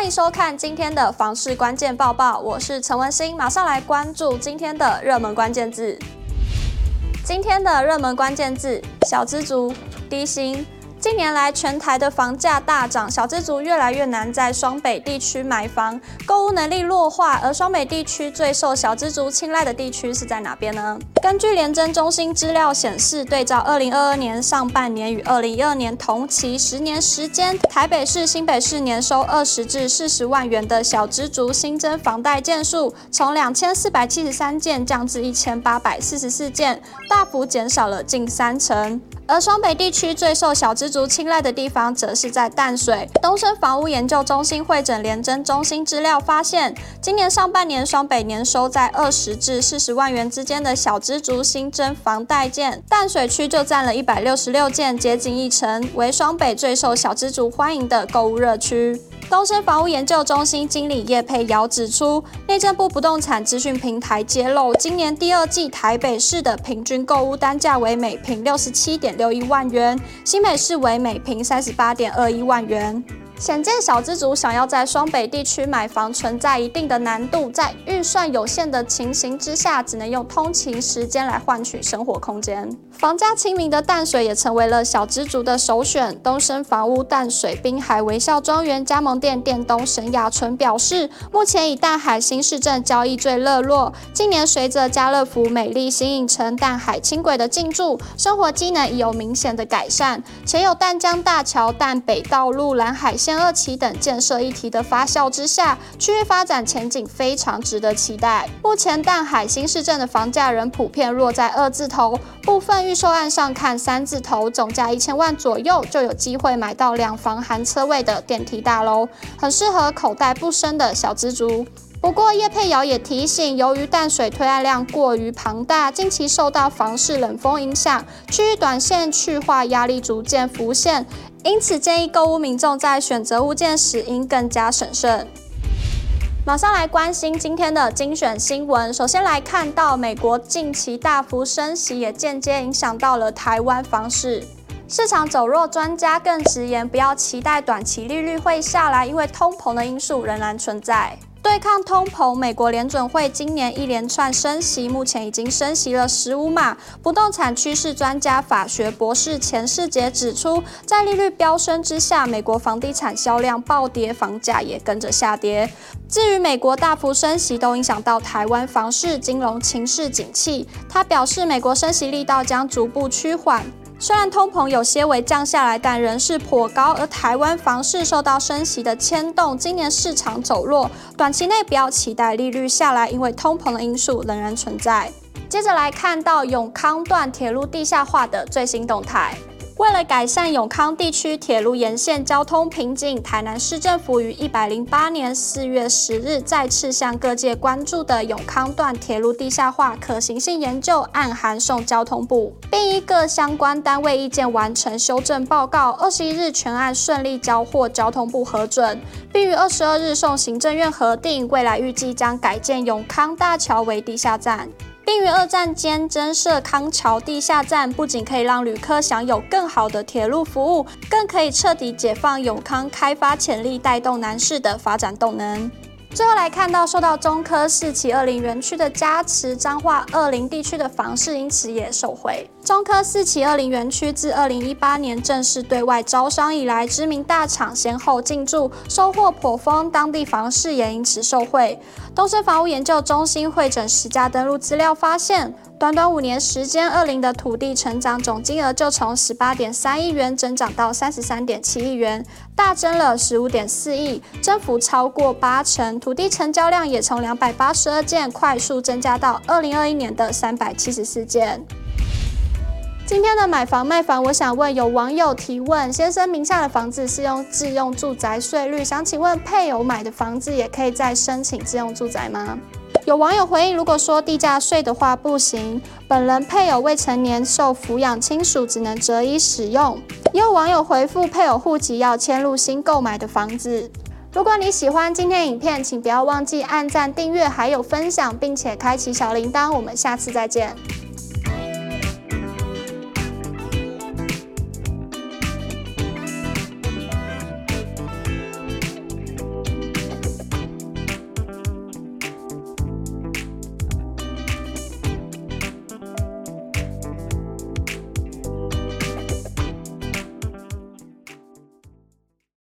欢迎收看今天的房市关键报报，我是陈文心，马上来关注今天的热门关键字。今天的热门关键字：小资族、低薪。近年来，全台的房价大涨，小资族越来越难在双北地区买房，购物能力弱化。而双北地区最受小资族青睐的地区是在哪边呢？根据联征中心资料显示，对照二零二二年上半年与二零一二年同期十年时间，台北市、新北市年收二十至四十万元的小资族新增房贷件数，从两千四百七十三件降至一千八百四十四件，大幅减少了近三成。而双北地区最受小资族青睐的地方，则是在淡水。东升房屋研究中心汇整联征中心资料发现，今年上半年双北年收在二十至四十万元之间的小资族新增房贷件，淡水区就占了一百六十六件，接近一成，为双北最受小资族欢迎的购物热区。东升房屋研究中心经理叶佩瑶指出，内政部不动产资讯平台揭露，今年第二季台北市的平均购屋单价为每坪六十七点六一万元，新北市为每平三十八点二一万元。显见小资族想要在双北地区买房存在一定的难度，在预算有限的情形之下，只能用通勤时间来换取生活空间。房价亲民的淡水也成为了小资族的首选。东升房屋淡水滨海微笑庄园加盟店店东沈雅纯表示，目前以淡海新市镇交易最热络。近年随着家乐福、美丽新影城、淡海轻轨的进驻，生活机能已有明显的改善，且有淡江大桥、淡北道路、蓝海线。二期等建设议题的发酵之下，区域发展前景非常值得期待。目前淡海新市镇的房价仍普遍落在二字头，部分预售案上看三字头，总价一千万左右就有机会买到两房含车位的电梯大楼，很适合口袋不深的小资族。不过叶佩瑶也提醒，由于淡水推案量过于庞大，近期受到房市冷风影响，区域短线去化压力逐渐浮现。因此，建议购物民众在选择物件时应更加审慎。马上来关心今天的精选新闻。首先来看到，美国近期大幅升息，也间接影响到了台湾房市。市场走弱，专家更直言，不要期待短期利率会下来，因为通膨的因素仍然存在。对抗通膨，美国联准会今年一连串升息，目前已经升息了十五码。不动产趋势专家法学博士钱世杰指出，在利率飙升之下，美国房地产销量暴跌，房价也跟着下跌。至于美国大幅升息都影响到台湾房市，金融情势景气。他表示，美国升息力道将逐步趋缓。虽然通膨有些微降下来，但仍是颇高。而台湾房市受到升息的牵动，今年市场走弱，短期内不要期待利率下来，因为通膨的因素仍然存在。接着来看到永康段铁路地下化的最新动态。为了改善永康地区铁路沿线交通瓶颈，台南市政府于一百零八年四月十日再次向各界关注的永康段铁路地下化可行性研究案函送交通部，并依各相关单位意见完成修正报告。二十一日全案顺利交获交通部核准，并于二十二日送行政院核定。未来预计将改建永康大桥为地下站。并于二战间增设康桥地下站，不仅可以让旅客享有更好的铁路服务，更可以彻底解放永康开发潜力，带动南市的发展动能。最后来看到，受到中科四期二零园区的加持，彰化二零地区的房市因此也受惠。中科四期二零园区自二零一八年正式对外招商以来，知名大厂先后进驻，收获颇丰，当地房市也因此受惠。东升房屋研究中心汇整十家登录资料发现，短短五年时间，二零的土地成长总金额就从十八点三亿元增长到三十三点七亿元，大增了十五点四亿，增幅超过八成。土地成交量也从两百八十二件快速增加到二零二一年的三百七十四件。今天的买房卖房，我想问有网友提问：先生名下的房子是用自用住宅税率，想请问配偶买的房子也可以再申请自用住宅吗？有网友回应：如果说地价税的话不行，本人配偶未成年受抚养亲属只能择一使用。也有网友回复：配偶户籍要迁入新购买的房子。如果你喜欢今天影片，请不要忘记按赞、订阅还有分享，并且开启小铃铛。我们下次再见。